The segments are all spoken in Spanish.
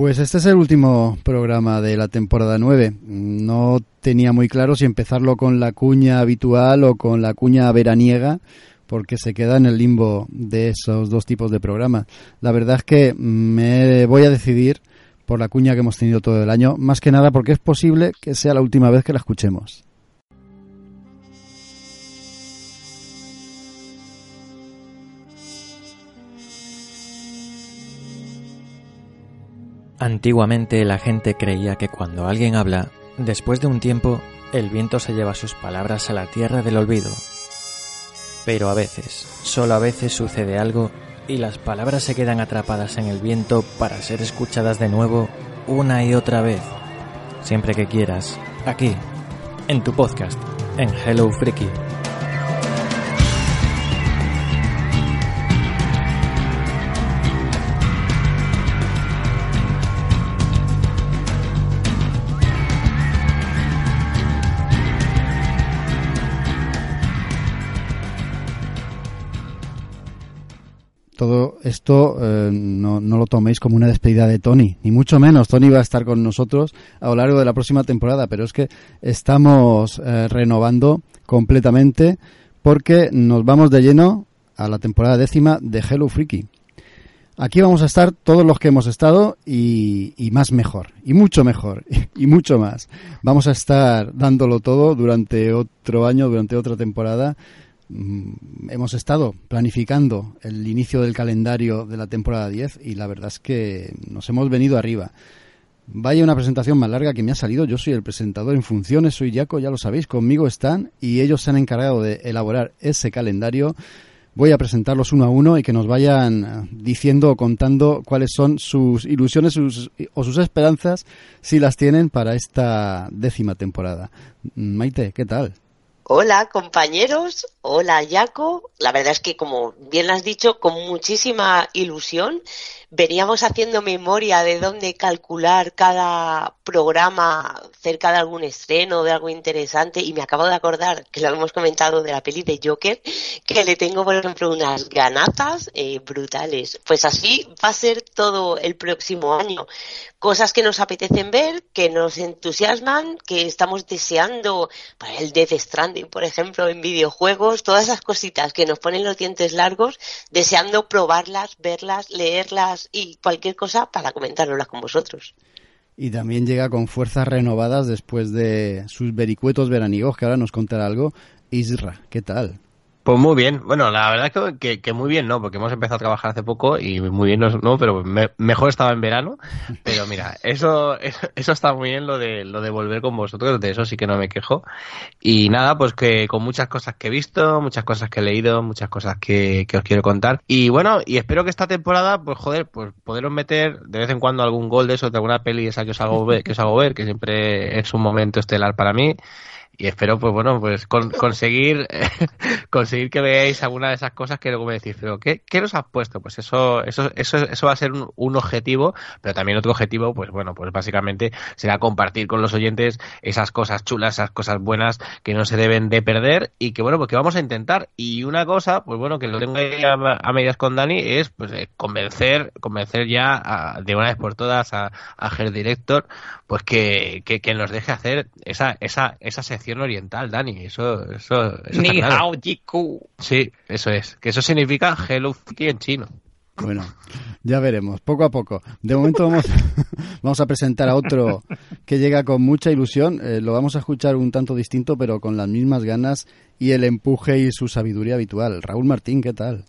Pues este es el último programa de la temporada 9. No tenía muy claro si empezarlo con la cuña habitual o con la cuña veraniega, porque se queda en el limbo de esos dos tipos de programas. La verdad es que me voy a decidir por la cuña que hemos tenido todo el año, más que nada porque es posible que sea la última vez que la escuchemos. Antiguamente la gente creía que cuando alguien habla, después de un tiempo, el viento se lleva sus palabras a la tierra del olvido. Pero a veces, solo a veces sucede algo y las palabras se quedan atrapadas en el viento para ser escuchadas de nuevo una y otra vez. Siempre que quieras, aquí, en tu podcast, en Hello Freaky. Todo esto eh, no, lo toméis como una despedida de Tony, ni mucho menos. Tony va a estar con nosotros a lo largo de la próxima temporada, pero es que estamos eh, renovando completamente porque nos vamos de lleno a la temporada décima de Hello Freaky. Aquí vamos a estar todos los que hemos estado y, más mejor, y mucho mejor, y, mucho más. Vamos a estar dándolo todo durante otro año, durante otra temporada hemos estado planificando el inicio del calendario de la temporada 10 y la verdad es que nos hemos venido arriba. Vaya una presentación más larga que me ha salido. Yo soy el presentador en funciones, soy Jaco, ya lo sabéis, conmigo están y ellos se han encargado de elaborar ese calendario. Voy a presentarlos uno a uno y que nos vayan diciendo o contando cuáles son sus ilusiones o sus esperanzas, si las tienen, para esta décima temporada. Maite, ¿qué tal? Hola compañeros, hola Jaco. La verdad es que como bien has dicho, con muchísima ilusión veníamos haciendo memoria de dónde calcular cada programa cerca de algún estreno, de algo interesante, y me acabo de acordar que lo hemos comentado de la peli de Joker, que le tengo, por ejemplo, unas ganatas eh, brutales. Pues así va a ser todo el próximo año. Cosas que nos apetecen ver, que nos entusiasman, que estamos deseando para el Death Stranding, por ejemplo, en videojuegos, todas esas cositas que nos ponen los dientes largos, deseando probarlas, verlas, leerlas, y cualquier cosa para comentárnoslas con vosotros. Y también llega con fuerzas renovadas después de sus vericuetos veraniegos, que ahora nos contará algo. Isra, ¿qué tal? Pues muy bien. Bueno, la verdad es que, que, muy bien, ¿no? Porque hemos empezado a trabajar hace poco y muy bien, no, pero mejor estaba en verano. Pero mira, eso, eso, está muy bien lo de, lo de volver con vosotros, de eso sí que no me quejo. Y nada, pues que con muchas cosas que he visto, muchas cosas que he leído, muchas cosas que, que os quiero contar. Y bueno, y espero que esta temporada, pues joder, pues poderos meter de vez en cuando algún gol de eso, de alguna peli esa que os hago ver, que os hago ver, que siempre es un momento estelar para mí y espero pues bueno pues conseguir conseguir que veáis alguna de esas cosas que luego me decís pero qué, qué nos has puesto pues eso eso eso eso va a ser un, objetivo pero también otro objetivo pues bueno pues básicamente será compartir con los oyentes esas cosas chulas esas cosas buenas que no se deben de perder y que bueno pues que vamos a intentar. Y una cosa pues bueno que lo tengo ahí a, medias con Dani es pues eh, convencer convencer ya de una vez por todas a, a Her Director pues que, que, que nos deje hacer esa esa esa sección oriental, Dani. Eso, eso, eso Ni hao Sí, eso es. Que eso significa Hello Kitty en chino. Bueno, ya veremos, poco a poco. De momento vamos, vamos a presentar a otro que llega con mucha ilusión. Eh, lo vamos a escuchar un tanto distinto, pero con las mismas ganas y el empuje y su sabiduría habitual. Raúl Martín, ¿qué tal?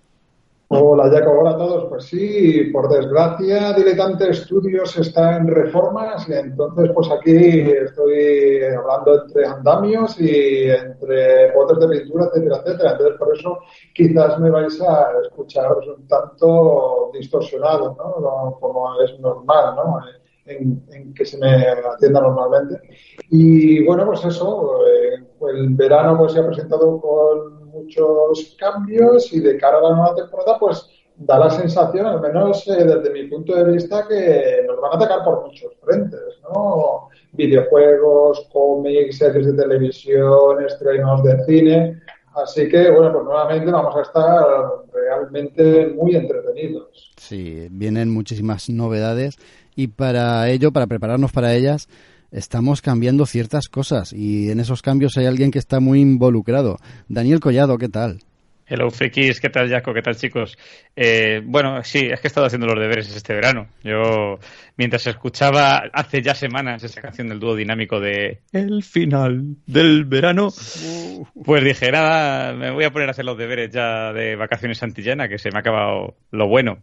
Hola, Jacob. Hola a todos. Pues sí, por desgracia, Diletante Studios está en reformas y entonces pues aquí estoy hablando entre andamios y entre botes de pintura, etcétera, etcétera. Entonces por eso quizás me vais a escuchar un tanto distorsionado, ¿no? Como es normal, ¿no? En, que se me atienda normalmente. Y bueno, pues eso, eh, el verano pues se ha presentado con muchos cambios y de cara a la nueva temporada, pues da la sensación, al menos eh, desde mi punto de vista, que nos van a atacar por muchos frentes, ¿no? Videojuegos, cómics, series de televisión, estrenos de cine. Así que, bueno, pues nuevamente vamos a estar realmente muy entretenidos. Sí, vienen muchísimas novedades y para ello, para prepararnos para ellas, estamos cambiando ciertas cosas y en esos cambios hay alguien que está muy involucrado. Daniel Collado, ¿qué tal? Hello, Frikis, ¿qué tal, Jaco? ¿Qué tal, chicos? Eh, bueno, sí, es que he estado haciendo los deberes este verano. Yo, mientras escuchaba hace ya semanas esa canción del dúo dinámico de El final del verano, pues dije, nada, me voy a poner a hacer los deberes ya de vacaciones santillana, que se me ha acabado lo bueno.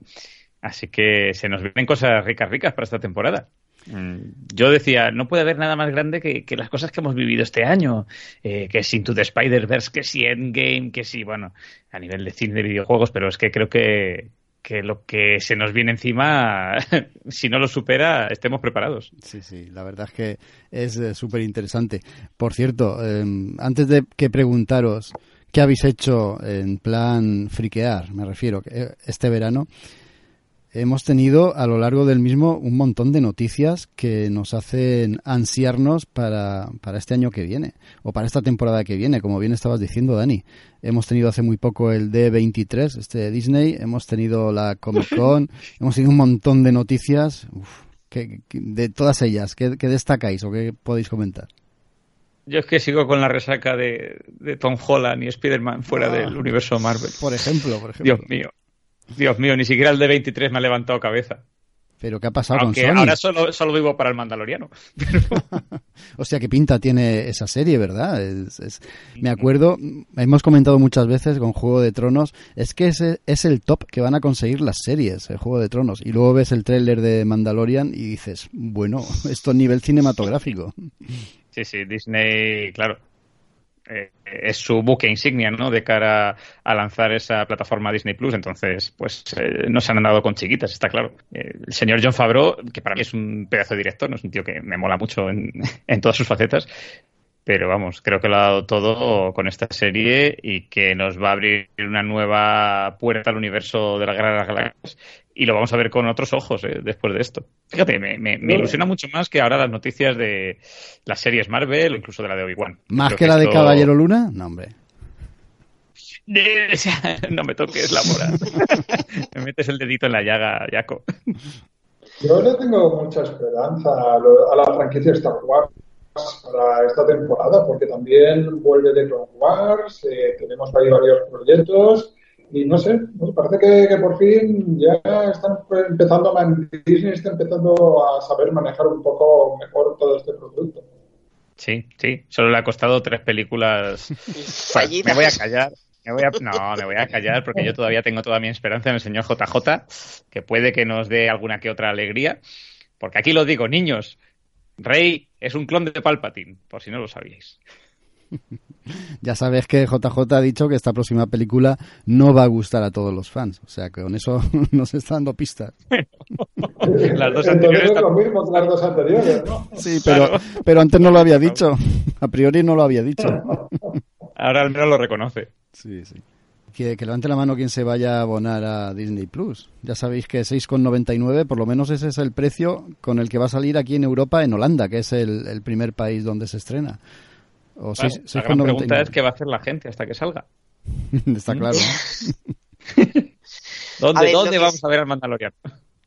Así que se nos vienen cosas ricas, ricas para esta temporada. Mm, yo decía, no puede haber nada más grande que, las cosas que hemos vivido este año, eh, que si Into the Spider-Verse, que si Endgame, que si, bueno, a nivel de cine de videojuegos, pero es que creo que, que lo que se nos viene encima, si no lo supera, estemos preparados. Sí, sí, la verdad es que es eh, súper interesante. Por cierto, em, antes de que preguntaros qué habéis hecho en plan friquear, me refiero, eh, este verano, hemos tenido a lo largo del mismo un montón de noticias que nos hacen ansiarnos para, para este año que viene o para esta temporada que viene, como bien estabas diciendo, Dani. Hemos tenido hace muy poco el D23, este de Disney, hemos tenido la Comic Con, hemos tenido un montón de noticias. que, de todas ellas, ¿qué, destacáis o qué podéis comentar? Yo es que sigo con la resaca de, Tom Holland y Spider-Man fuera ah. del universo Marvel. Por ejemplo, por ejemplo. Dios mío. Dios mío, ni siquiera el de 23 me ha levantado cabeza. ¿Pero qué ha pasado con Sony? ahora solo, solo vivo para el Mandaloriano. o sea, qué pinta tiene esa serie, ¿verdad? Me acuerdo, hemos comentado muchas veces con Juego de Tronos, es que ese es el top que van a conseguir las series, el Juego de Tronos. Y luego ves el tráiler de Mandalorian y dices, bueno, esto a nivel cinematográfico. Sí, sí, Disney, claro, eh, es su buque insignia, ¿no? De cara a lanzar esa plataforma Disney Plus. Entonces, pues eh, no se han andado con chiquitas, está claro. Eh, el señor John Favreau, que para mí es un pedazo de director, no es un tío que me mola mucho en, en todas sus facetas, pero vamos, creo que lo ha dado todo con esta serie y que nos va a abrir una nueva puerta al universo de la Guerra de las Galaxias y lo vamos a ver con otros ojos eh, después de esto. Fíjate, me, me, ilusiona mucho más que ahora las noticias de las series Marvel o incluso de la de Obi-Wan. ¿Más que, la de Caballero Luna? No, hombre. no me toques la moral. me metes el dedito en la llaga, Jaco. Yo le tengo mucha esperanza a la franquicia Star Wars para esta temporada, porque también vuelve de Clone Wars, eh, tenemos ahí varios proyectos y no sé, parece que, por fin ya están empezando a Disney está empezando a saber manejar un poco mejor todo este producto. Sí, sí, solo le ha costado tres películas. me voy a callar. Me voy a, no, me voy a callar porque yo todavía tengo toda mi esperanza en el señor JJ, que puede que nos dé alguna que otra alegría. Porque aquí lo digo, niños, Rey es un clon de Palpatine, por si no lo sabíais. ya sabes que JJ ha dicho que esta próxima película no va a gustar a todos los fans. O sea, que con eso nos está dando pistas. las dos anteriores. lo mismo las dos anteriores, Sí, pero, pero antes no lo había dicho. A priori no lo había dicho. Ahora al menos lo reconoce. Sí, sí que, levante la mano quien se vaya a abonar a Disney Plus. Ya sabéis que 6,99, por lo menos ese es el precio con el que va a salir aquí en Europa, en Holanda, que es el, primer país donde se estrena. O la gran pregunta es qué va a hacer la gente hasta que salga. Está claro. ¿Dónde, ¿dónde vamos a ver al Mandalorian?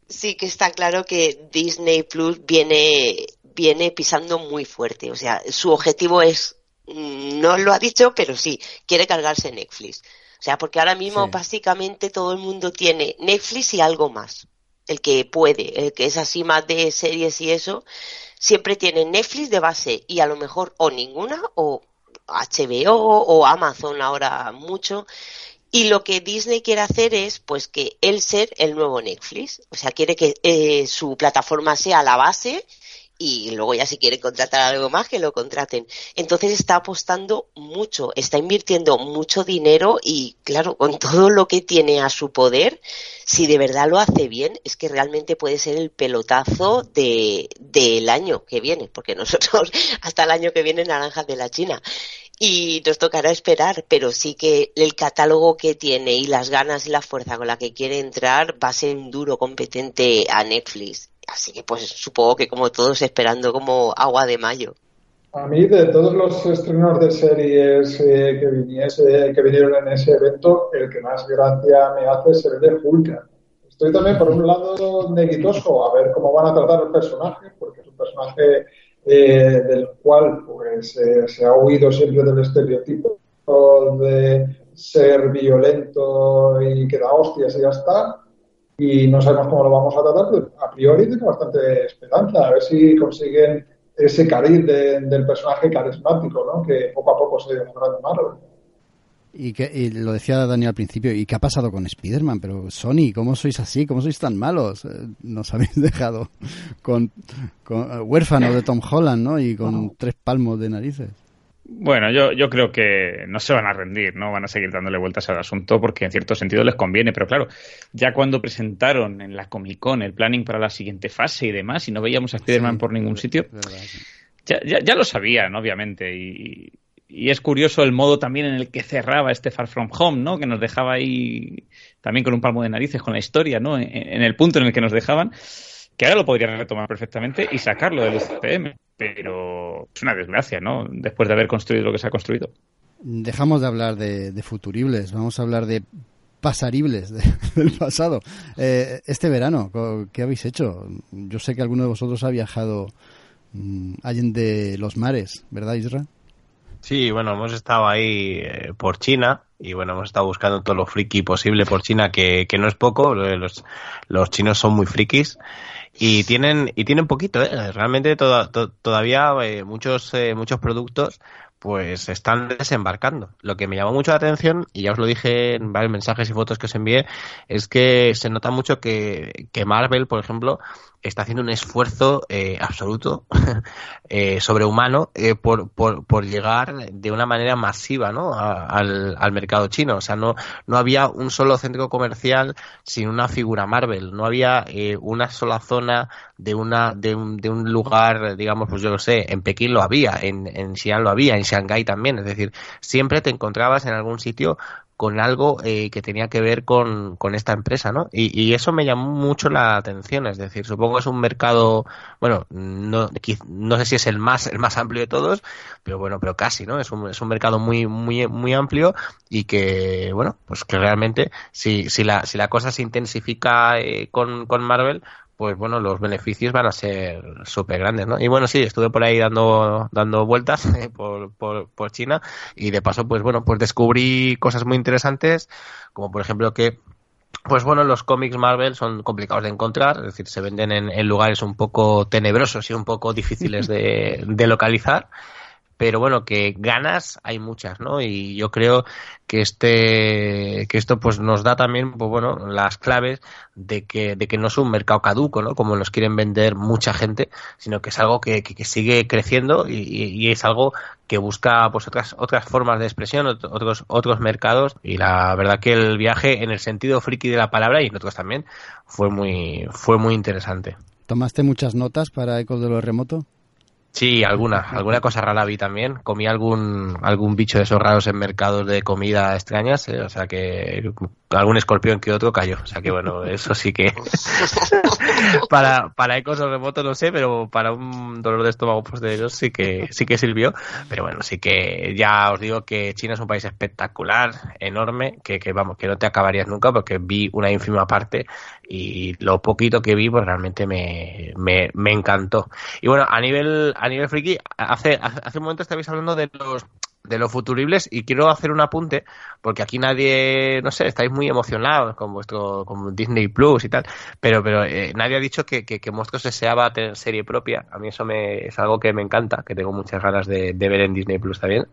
Sí que está claro que Disney Plus viene, viene pisando muy fuerte. O sea, su objetivo es, mm, no lo ha dicho, pero sí, quiere cargarse Netflix. O sea, porque ahora mismo básicamente todo el mundo tiene Netflix y algo más. El que puede, el que es así más de series y eso, siempre tiene Netflix de base y a lo mejor o ninguna o HBO o Amazon ahora mucho. Y lo que Disney quiere hacer es, pues, que él ser el nuevo Netflix. O sea, quiere que eh, su plataforma sea la base y luego ya si quieren contratar algo más que lo contraten. Entonces está apostando mucho, está invirtiendo mucho dinero y claro, con todo lo que tiene a su poder, si de verdad lo hace bien, es que realmente puede ser el pelotazo de, del año que viene, porque nosotros hasta el año que viene naranjas de la China. Y nos tocará esperar, pero sí que el catálogo que tiene y las ganas y la fuerza con la que quiere entrar va a ser un duro competente a Netflix Así que pues supongo que como todos esperando como agua de mayo. A mí de todos los estrenos de series eh, que, viniese, que vinieron en ese evento, el que más gracia me hace es el de Hulk. estoy también por un lado neguitoso a ver cómo van a tratar el personaje, porque es un personaje eh, del cual pues eh, se ha huido siempre del estereotipo de ser violento y que da hostias y ya está. Y no sabemos cómo lo vamos a tratar, pero a priori tengo bastante esperanza, a ver si consiguen ese cariz del personaje carismático, ¿no? Que poco a poco se demostrará de Marvel. Y, que, y lo decía Dani al principio, ¿y qué ha pasado con Spider-Man? Pero Sony, ¿cómo sois así? ¿Cómo sois tan malos? Eh, nos habéis dejado con, con eh, huérfano de Tom Holland, ¿no? Y con tres palmos de narices. Bueno, yo, yo creo que no se van a rendir, no van a seguir dándole vueltas al asunto porque en cierto sentido les conviene, pero claro, ya cuando presentaron en la Comic Con el planning para la siguiente fase y demás, y no veíamos a Spider-Man por ningún sitio, ya, ya, ya, lo sabían, obviamente, y, y es curioso el modo también en el que cerraba este Far From Home, ¿no? Que nos dejaba ahí también con un palmo de narices con la historia, ¿no? En, el punto en el que nos dejaban, que ahora lo podrían retomar perfectamente y sacarlo del UCM. Pero es una desgracia, ¿no? Después de haber construido lo que se ha construido. Dejamos de hablar de, futuribles, vamos a hablar de pasaribles del pasado. Eh, este verano, ¿qué habéis hecho? Yo sé que alguno de vosotros ha viajado mmm, de los mares, ¿verdad, Isra? Sí, bueno, hemos estado ahí eh, por China y bueno, hemos estado buscando todo lo friki posible por China, que, que no es poco, los, los chinos son muy frikis y tienen y tienen poquito, ¿eh? realmente todavía eh, muchos eh, muchos productos pues están desembarcando. Lo que me llamó mucho la atención, y ya os lo dije en varios mensajes y fotos que os envié, es que se nota mucho que, que Marvel, por ejemplo, está haciendo un esfuerzo eh, absoluto, eh, sobrehumano, eh, por, por, por, llegar de una manera masiva ¿no? al, al, mercado chino. O sea, no, no había un solo centro comercial sin una figura Marvel. No había eh, una sola zona de, una, de, un, de un lugar, digamos, pues yo lo sé, en Pekín lo había, en, en Xi'an lo había, en Shanghái también. Es decir, siempre te encontrabas en algún sitio con algo eh, que tenía que ver con, con esta empresa, ¿no? Y, eso me llamó mucho la atención, es decir, supongo que es un mercado, bueno, no, no sé si es el más, el más amplio de todos, pero bueno, pero casi, ¿no? Es un, es un mercado muy, muy, muy amplio y que, bueno, pues que realmente si, si, la, si la cosa se intensifica eh, con, con Marvel, pues bueno, los beneficios van a ser súper grandes, ¿no? Y bueno, sí, estuve por ahí dando, dando vueltas por, por, por, China y de paso, pues bueno, pues descubrí cosas muy interesantes, como por ejemplo que pues bueno, los cómics Marvel son complicados de encontrar, es decir, se venden en, en lugares un poco tenebrosos y un poco difíciles de, de localizar pero bueno, que ganas hay muchas, ¿no? Y yo creo que este, que esto pues nos da también, pues bueno, las claves de que, de que no es un mercado caduco, ¿no? Como nos quieren vender mucha gente, sino que es algo que, que, sigue creciendo y, y, es algo que busca pues otras, otras formas de expresión, otros, otros mercados y la verdad que el viaje en el sentido friki de la palabra y en otros también fue muy, fue muy interesante. ¿Tomaste muchas notas para Ecos de lo Remoto? Sí, alguna, alguna cosa rara vi también. Comí algún, algún bicho de esos raros en mercados de comida extrañas, ¿eh? o sea que algún escorpión que otro cayó. O sea que bueno, eso sí que para, para ecos o remotos no sé, pero para un dolor de estómago posterior sí que, sí que sirvió. Pero bueno, sí que ya os digo que China es un país espectacular, enorme, que, que vamos, que no te acabarías nunca porque vi una ínfima parte y lo poquito que vi pues realmente me, me, me encantó. Y bueno, a nivel, a nivel friki, hace, hace un momento estabais hablando de los de los futuribles y quiero hacer un apunte porque aquí nadie, no sé, estáis muy emocionados con vuestro con Disney Plus y tal, pero pero eh, nadie ha dicho que, que, que Monstruos S.A. tener serie propia. A mí eso me, es algo que me encanta, que tengo muchas ganas de, ver en Disney Plus también.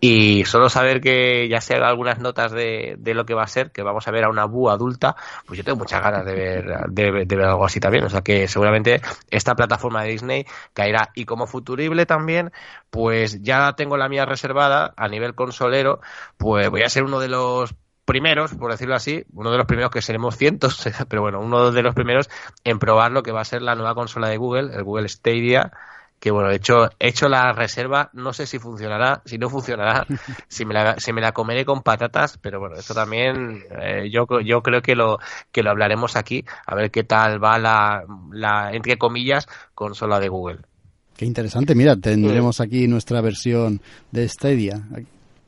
Y solo saber que ya se haga algunas notas de, de, lo que va a ser, que vamos a ver a una Bu adulta, pues yo tengo muchas ganas de ver, de, ver algo así también. O sea que seguramente esta plataforma de Disney caerá. Y como futurible también, pues ya tengo la mía reservada a nivel consolero, pues voy a ser uno de los primeros, por decirlo así, uno de los primeros que seremos cientos, pero bueno, uno de los primeros en probar lo que va a ser la nueva consola de Google, el Google Stadia, que bueno, he hecho, he hecho la reserva, no sé si funcionará, si no funcionará, si me la, si me la comeré con patatas, pero bueno, esto también eh, yo, yo creo que lo, que lo hablaremos aquí, a ver qué tal va la, la entre comillas, consola de Google. Qué interesante, mira, tendremos aquí nuestra versión de Stadia.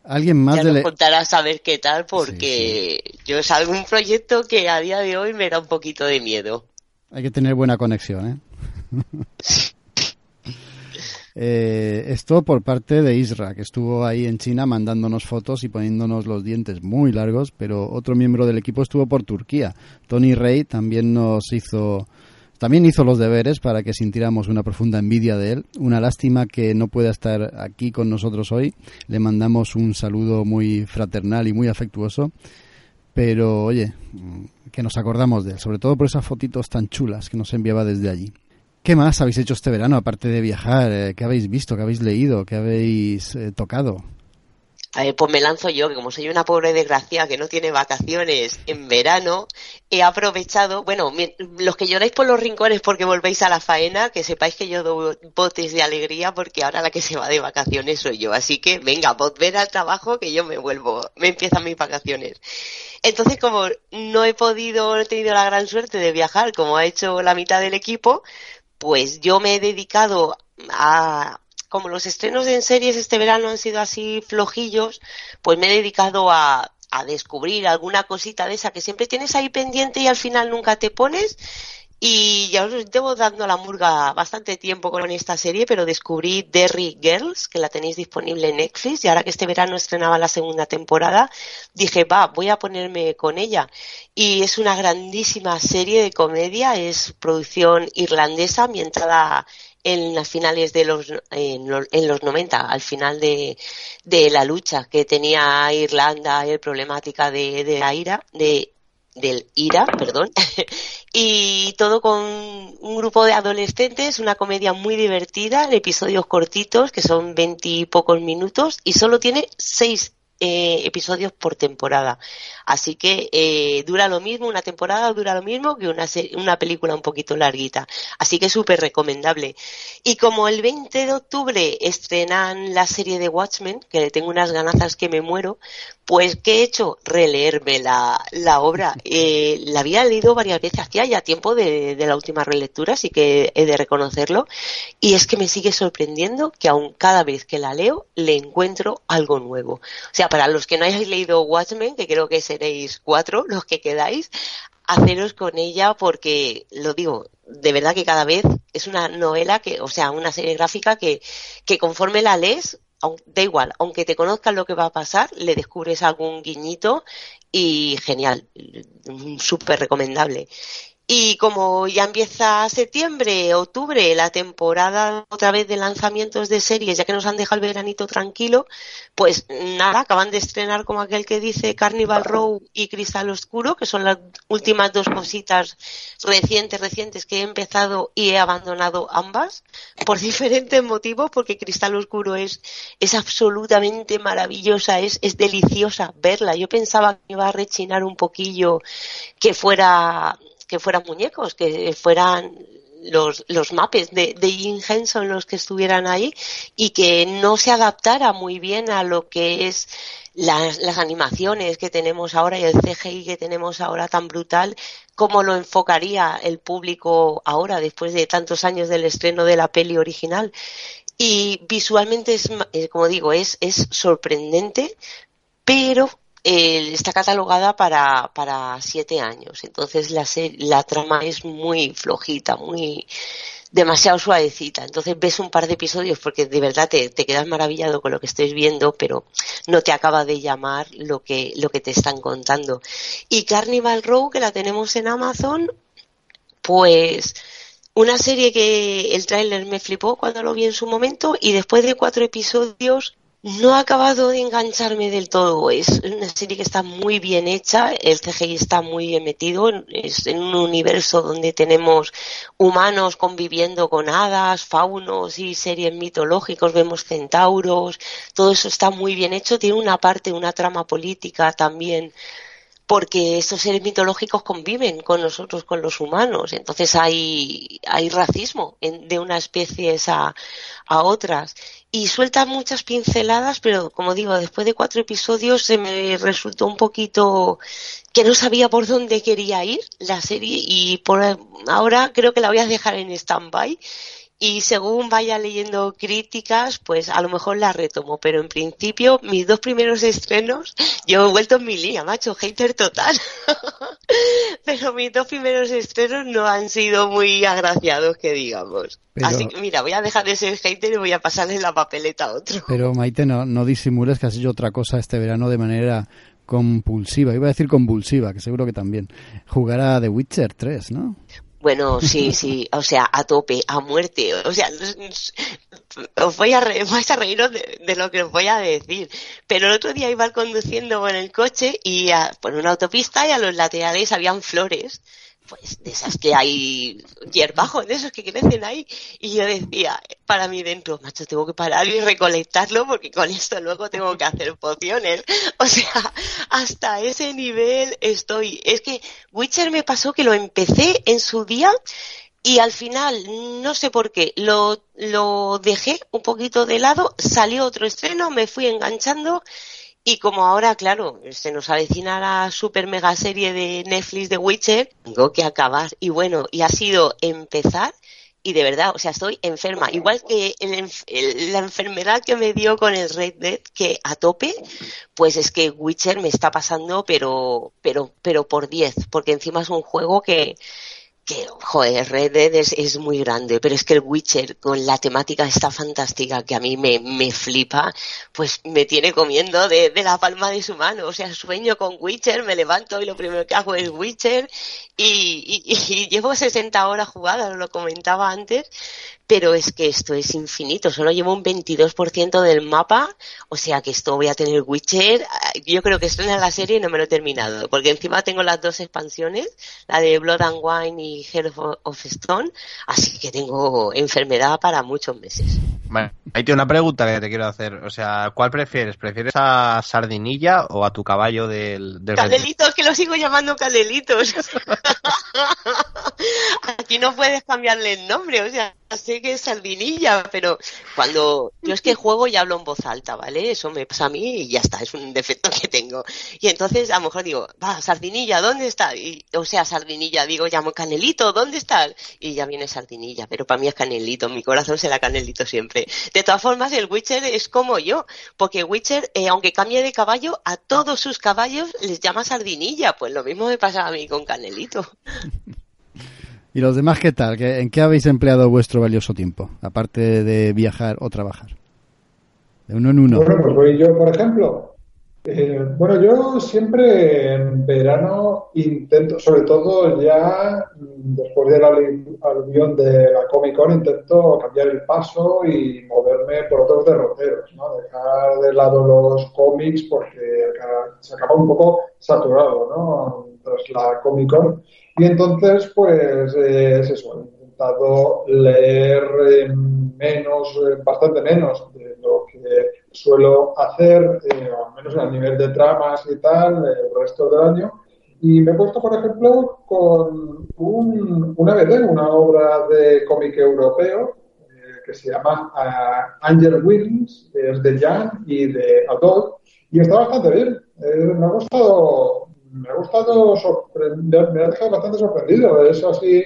Alguien más ya del... nos contarás a ver qué tal, porque yo salgo un proyecto que a día de hoy me da un poquito de miedo. Hay que tener buena conexión, ¿eh? Eh, esto por parte de Isra, que estuvo ahí en China mandándonos fotos y poniéndonos los dientes muy largos, pero otro miembro del equipo estuvo por Turquía. Tony Rey también nos hizo también hizo los deberes para que sintiéramos una profunda envidia de él. Una lástima que no pueda estar aquí con nosotros hoy. Le mandamos un saludo muy fraternal y muy afectuoso. Pero oye, que nos acordamos de él, sobre todo por esas fotitos tan chulas que nos enviaba desde allí. ¿Qué más habéis hecho este verano, aparte de viajar? Eh, ¿Qué habéis visto? ¿Qué habéis leído? ¿Qué habéis eh, tocado? Pues me lanzo yo, que como soy una pobre desgracia que no tiene vacaciones en verano, he aprovechado, bueno, los que lloráis por los rincones porque volvéis a la faena, que sepáis que yo doy botes de alegría porque ahora la que se va de vacaciones soy yo. Así que venga, volver al trabajo que yo me vuelvo, me empiezan mis vacaciones. Entonces, como no he podido, no he tenido la gran suerte de viajar como ha hecho la mitad del equipo, pues yo me he dedicado a, como los estrenos en series este verano han sido así flojillos, pues me he dedicado a, a descubrir alguna cosita de esa que siempre tienes ahí pendiente y al final nunca te pones y ya os llevo dando la murga bastante tiempo con esta serie, pero descubrí Derry Girls, que la tenéis disponible en Netflix, y ahora que este verano estrenaba la segunda temporada, dije, va, voy a ponerme con ella. Y es una grandísima serie de comedia, es producción irlandesa, ambientada en las finales de los en, los 90 al final de, de la lucha que tenía Irlanda y el problemática de, de la ira de del IRA, perdón, y todo con un grupo de adolescentes, una comedia muy divertida, episodios cortitos que son veinte pocos minutos y solo tiene seis eh, episodios por temporada. Así que eh, dura lo mismo, una temporada dura lo mismo que una, una película un poquito larguita. Así que súper recomendable. Y como el 20 de octubre estrenan la serie de Watchmen, que le tengo unas ganazas que me muero, pues ¿qué he hecho? Releerme la, la obra. Eh, la había leído varias veces, hacía ya tiempo de, de la última relectura, así que he de reconocerlo. Y es que me sigue sorprendiendo que aún cada vez que la leo le encuentro algo nuevo. O sea, para los que no hayáis leído Watchmen, que creo que seréis cuatro los que quedáis, haceros con ella porque, lo digo, de verdad que cada vez es una novela que, o sea, una serie gráfica que, que conforme la lees, da igual, aunque te conozcas lo que va a pasar, le descubres algún guiñito y genial, súper recomendable. Y como ya empieza septiembre, octubre, la temporada otra vez de lanzamientos de series, ya que nos han dejado el veranito tranquilo, pues nada, acaban de estrenar como aquel que dice Carnival Row y Cristal Oscuro, que son las últimas dos cositas recientes, recientes que he empezado y he abandonado ambas, por diferentes motivos, porque Cristal Oscuro es, es absolutamente maravillosa, es, es deliciosa verla. Yo pensaba que iba a rechinar un poquillo, que fuera que fueran muñecos, que fueran los, los mapes de, de Jim Henson los que estuvieran ahí y que no se adaptara muy bien a lo que es las, las animaciones que tenemos ahora y el CGI que tenemos ahora tan brutal, cómo lo enfocaría el público ahora después de tantos años del estreno de la peli original. Y visualmente es, eh, como digo, es, es sorprendente, pero eh, está catalogada para, para siete años. Entonces la, la trama es muy flojita, muy demasiado suavecita. Entonces ves un par de episodios porque de verdad te, te quedas maravillado con lo que estés viendo, pero no te acaba de llamar lo que, lo que te están contando. Y Carnival Row, que la tenemos en Amazon, pues una serie que el tráiler me flipó cuando lo vi en su momento y después de cuatro episodios no ha acabado de engancharme del todo. Es una serie que está muy bien hecha, el CGI está muy bien metido, es en un universo donde tenemos humanos conviviendo con hadas, faunos y series mitológicos, vemos centauros, todo eso está muy bien hecho, tiene una parte, una trama política también porque estos seres mitológicos conviven con nosotros, con los humanos. Entonces hay, hay racismo de una especie a, a otras. Y suelta muchas pinceladas, pero como digo, después de cuatro episodios se me resultó un poquito que no sabía por dónde quería ir la serie y por ahora creo que la voy a dejar en stand-by y según vaya leyendo críticas, pues a lo mejor la retomo, pero en principio mis dos primeros estrenos, yo he vuelto en mi línea, macho, hater total, pero mis dos primeros estrenos no han sido muy agraciados, que digamos. Así que mira, voy a dejar de ser hater y voy a pasarle la papeleta a otro. Pero Maite, no, no disimules que has hecho otra cosa este verano de manera compulsiva, iba a decir convulsiva, que seguro que también. Jugar a The Witcher 3, ¿no? Bueno, sí, sí, o sea, a tope, a muerte. O sea, os voy a, vais a reíros de, lo que os voy a decir. Pero el otro día iba conduciendo con el coche y por una autopista y a los laterales habían flores pues de esas que hay hierbajo, de esos que crecen ahí. Y yo decía, para mí dentro, macho, tengo que parar y recolectarlo porque con esto luego tengo que hacer pociones. O sea, hasta ese nivel estoy. Es que Witcher me pasó que lo empecé en su día y al final, no sé por qué, lo, lo dejé un poquito de lado, salió otro estreno, me fui enganchando y como ahora, claro, se nos avecina la super mega serie de Netflix de Witcher, tengo que acabar. Y bueno, y ha sido empezar y de verdad, o sea, estoy enferma. Igual que la enfermedad que me dio con el Red Dead, que a tope, pues es que Witcher me está pasando, pero, pero, pero por 10, porque encima es un juego que, que, joder, Red Dead es, muy grande, pero es que el Witcher con la temática está fantástica que a mí me, me flipa, pues me tiene comiendo de, de, la palma de su mano. O sea, sueño con Witcher, me levanto y lo primero que hago es Witcher y, y, llevo 60 horas jugadas, lo comentaba antes, pero es que esto es infinito, solo llevo un 22% del mapa, o sea que esto voy a tener Witcher, yo creo que estrena la serie y no me lo he terminado, porque encima tengo las dos expansiones, la de Blood and Wine y Heart of Stone, así que tengo enfermedad para muchos meses. Bueno, ahí tengo una pregunta que te quiero hacer, o sea, ¿cuál prefieres? ¿Prefieres a Sardinilla o a tu caballo del... del Canelitos, que lo sigo llamando Canelitos. Aquí no puedes cambiarle el nombre, o sea, sé que es sardinilla, pero cuando yo es que juego y hablo en voz alta, ¿vale? Eso me pasa a mí y ya está, es un defecto que tengo. Y entonces a lo mejor digo, va, sardinilla, ¿dónde está? Y, o sea, sardinilla, digo, llamo canelito, ¿dónde está? Y ya viene sardinilla, pero para mí es canelito, mi corazón será canelito siempre. De todas formas, el Witcher es como yo, porque Witcher, eh, aunque cambie de caballo, a todos sus caballos les llama sardinilla, pues lo mismo me pasa a mí con canelito. ¿Y los demás qué tal? ¿En qué habéis empleado vuestro valioso tiempo? Aparte de viajar o trabajar. De uno en uno. Bueno, pues voy yo, por ejemplo. Eh, bueno, yo siempre en verano intento, sobre todo ya después del aluvión de la Comic Con, intento cambiar el paso y moverme por otros derroteros, ¿no? Dejar de lado los cómics porque se acaba un poco saturado, ¿no? Tras la Comic Con y entonces, pues eh, es eso, he intentado leer eh, menos, eh, bastante menos de lo que suelo hacer, al menos a nivel de tramas y tal, el resto del año. Y me he puesto, por ejemplo, con un, una BD, una obra de cómic europeo que se llama Angel Wings, es de Jan y de Adolf, y está bastante bien. me ha gustado me ha gustado me ha dejado bastante sorprendido. Es así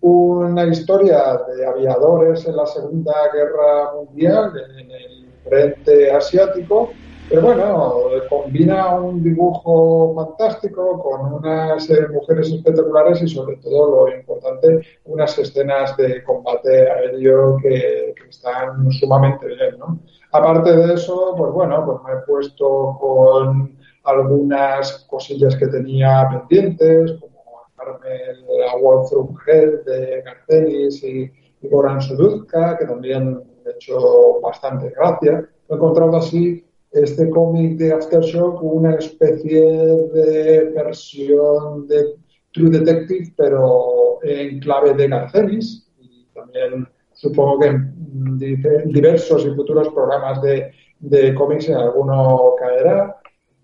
una historia de aviadores en la Segunda Guerra Mundial en el frente asiático, pero bueno, combina un dibujo fantástico con unas eh, mujeres espectaculares y sobre todo lo importante, unas escenas de combate aéreo que, que están sumamente bien, ¿no? Aparte de eso, pues bueno, pues me he puesto con algunas cosillas que tenía pendientes, como Carmen la World Through Hell de Garcenis y, y Goran Suduzka, que también me hecho bastante gracia. He encontrado así este cómic de Aftershock, una especie de versión de True Detective, pero en clave de Garcenis, y también supongo que en diversos y futuros programas de, de cómics en alguno caerá.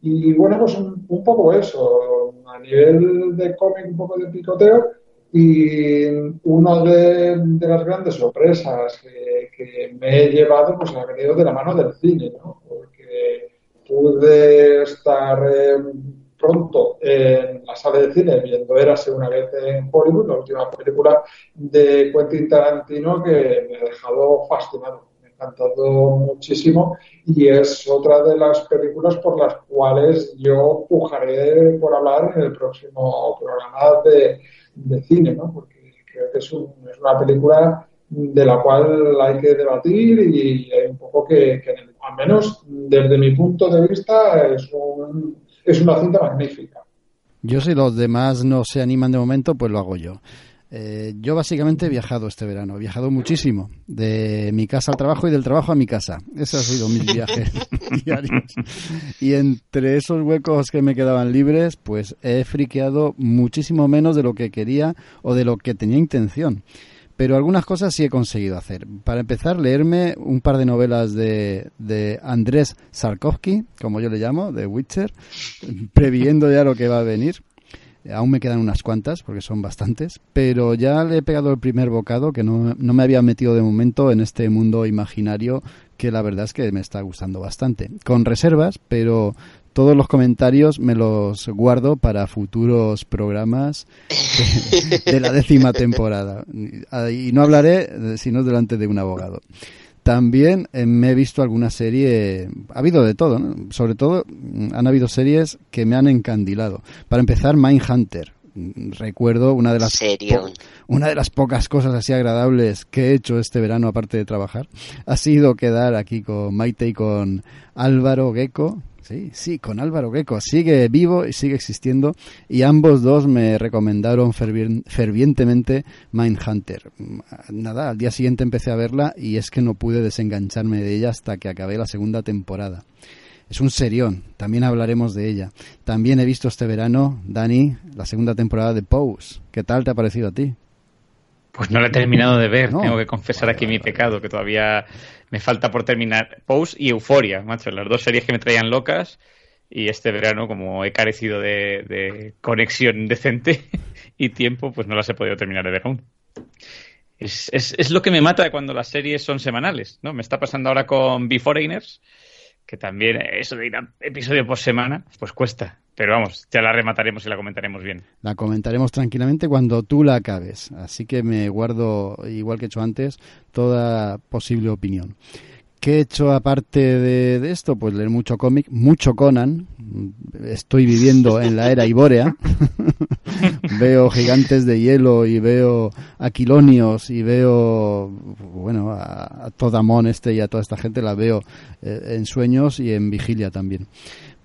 Y bueno, pues un, poco eso, a nivel de cómic, un poco de picoteo. Y una de, las grandes sorpresas que, me he llevado, pues ha venido de la mano del cine, ¿no? Porque pude estar pronto en la sala de cine viendo Érase una vez en Hollywood, la última película de Quentin Tarantino que me ha dejado fascinado, encantado muchísimo y es otra de las películas por las cuales yo pujaré por hablar en el próximo programa de, cine, ¿no? porque creo que es, es una película de la cual hay que debatir y hay un poco que, al menos desde mi punto de vista, es, es una cinta magnífica. Yo si los demás no se animan de momento, pues lo hago yo. Eh, yo básicamente he viajado este verano, he viajado muchísimo, de mi casa al trabajo y del trabajo a mi casa. Ese ha sido mis viajes diarios. Y entre esos huecos que me quedaban libres, pues he friqueado muchísimo menos de lo que quería o de lo que tenía intención pero algunas cosas sí he conseguido hacer. Para empezar, leerme un par de novelas de, de Andrés Sarkovsky, como yo le llamo, de Witcher, previendo ya lo que va a venir. Aún me quedan unas cuantas, porque son bastantes, pero ya le he pegado el primer bocado, que no, no me había metido de momento en este mundo imaginario que la verdad es que me está gustando bastante. Con reservas, pero todos los comentarios me los guardo para futuros programas de, la décima temporada. Y no hablaré sino delante de un abogado. También eh, me he visto alguna serie, ha habido de todo, sobre todo mm, han habido series que me han encandilado. Para empezar, Mindhunter. Recuerdo una de las una de las pocas cosas así agradables que he hecho este verano aparte de trabajar ha sido quedar aquí con Maite y con Álvaro Gecko Sí, sí, con Álvaro Greco. Sigue vivo y sigue existiendo. Y ambos dos me recomendaron fervientemente Mindhunter. Nada, al día siguiente empecé a verla y es que no pude desengancharme de ella hasta que acabé la segunda temporada. Es un serión, también hablaremos de ella. También he visto este verano, Dani, la segunda temporada de Pose. ¿Qué tal te ha parecido a ti? Pues no la he terminado de ver, tengo que confesar aquí mi pecado, que todavía me falta por terminar Pose y Euforia, macho, las dos series que me traían locas y este verano como he carecido de, conexión decente y tiempo, pues no las he podido terminar de ver aún. Es, es, es, lo que me mata cuando las series son semanales, ¿no? Me está pasando ahora con Beforeigners, que también eso de ir a episodio por semana, pues cuesta. Pero vamos, ya la remataremos y la comentaremos bien. La comentaremos tranquilamente cuando tú la acabes. Así que me guardo, igual que he hecho antes, toda posible opinión. ¿Qué he hecho aparte de, esto? Pues leer mucho cómic, mucho Conan. Estoy viviendo en la era ibórea. veo gigantes de hielo y veo aquilonios y veo, bueno, a, a Todamón este y a toda esta gente la veo eh, en sueños y en vigilia también